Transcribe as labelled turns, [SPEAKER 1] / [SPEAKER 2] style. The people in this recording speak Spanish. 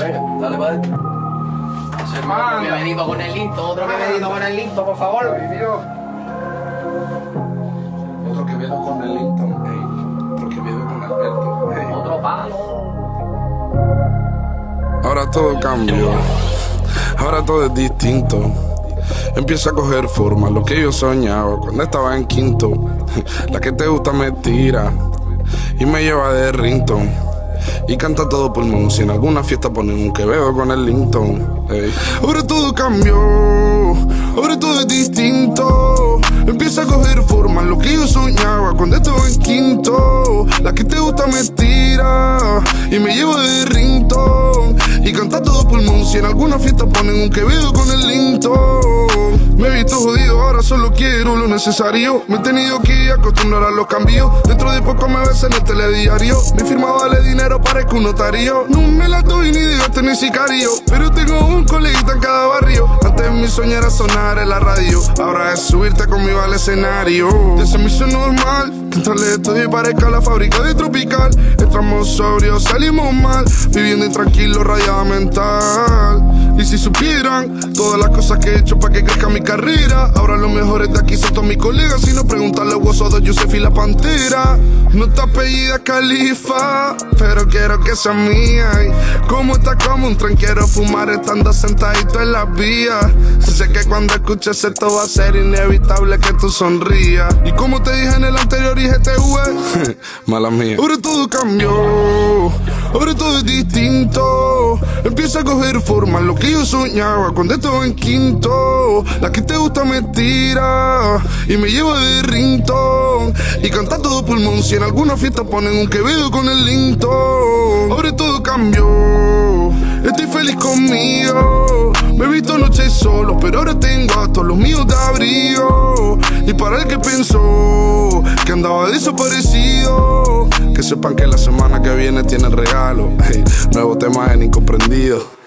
[SPEAKER 1] Venga, dale para adentro.
[SPEAKER 2] Otro que venido con el listo, otro que venido con el listo, por favor.
[SPEAKER 3] Otro que veo con el Linton, ey. Otro que veo con Alberto, ey.
[SPEAKER 2] Otro palo.
[SPEAKER 4] Ahora todo cambió. Ahora todo es distinto. Empieza a coger forma lo que yo soñaba cuando estaba en quinto. La que te gusta me tira y me lleva de Rington. Y canta todo pulmón. Si en alguna fiesta ponen un Quevedo con el Linton. Ahora todo cambió. Ahora todo es distinto. Empieza a coger forma lo que yo soñaba cuando estaba en quinto. La que te gusta me tira y me lleva de Rington. Y canta todo pulmón. Si en alguna fiesta ponen un Quevedo con el Linton. Me he visto jodido, ahora solo quiero lo necesario. Me he tenido que acostumbrar a los cambios. Dentro de poco me ves en el telediario. Mi firma vale dinero, parezco un notario. No me la doy ni gasto ni sicario. Pero tengo un coleguita en cada barrio. Antes mi sueño era sonar en la radio. Ahora es subirte conmigo al escenario. Ya se me hizo normal. Que entrarle esto y parezca la fábrica de Tropical. Entramos sobrios, salimos mal. Viviendo intranquilo, rayada mental. Y si supieran todas las cosas que he hecho para que crezca mi carrera. Ahora los mejores de aquí son todos mis colegas. Si no preguntarle Wozo de Yusef y la Pantera. No está apellida Califa, pero quiero que sea mía. Y como está como un tren, quiero fumar estando sentadito en las vías. Sé que cuando escuches esto va a ser inevitable que tú sonrías. Y como te dije en el anterior IGTV, mala mía. Ahora todo cambió, ahora todo es distinto. Empieza a coger forma lo que yo soñaba cuando estaba en quinto. La que te gusta me tira y me lleva de rington. Y canta todo pulmón. Si en alguna fiesta ponen un Quevedo con el Linton. Ahora todo cambió. Estoy feliz conmigo. Me he visto noches solo, pero ahora tengo a todos los míos de abrigo. Y para el que pensó que andaba desaparecido, que sepan que la semana que viene tiene regalo. Hey, nuevo tema en Incomprendido.